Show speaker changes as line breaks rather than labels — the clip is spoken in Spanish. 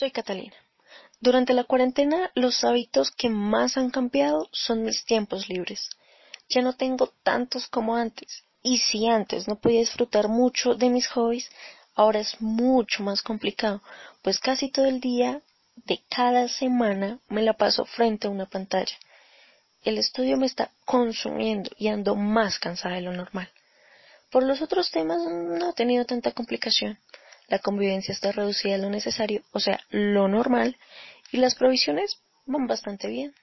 Soy Catalina. Durante la cuarentena los hábitos que más han cambiado son mis tiempos libres. Ya no tengo tantos como antes. Y si antes no podía disfrutar mucho de mis hobbies, ahora es mucho más complicado, pues casi todo el día de cada semana me la paso frente a una pantalla. El estudio me está consumiendo y ando más cansada de lo normal. Por los otros temas no he tenido tanta complicación. La convivencia está reducida a lo necesario, o sea, lo normal, y las provisiones van bastante bien.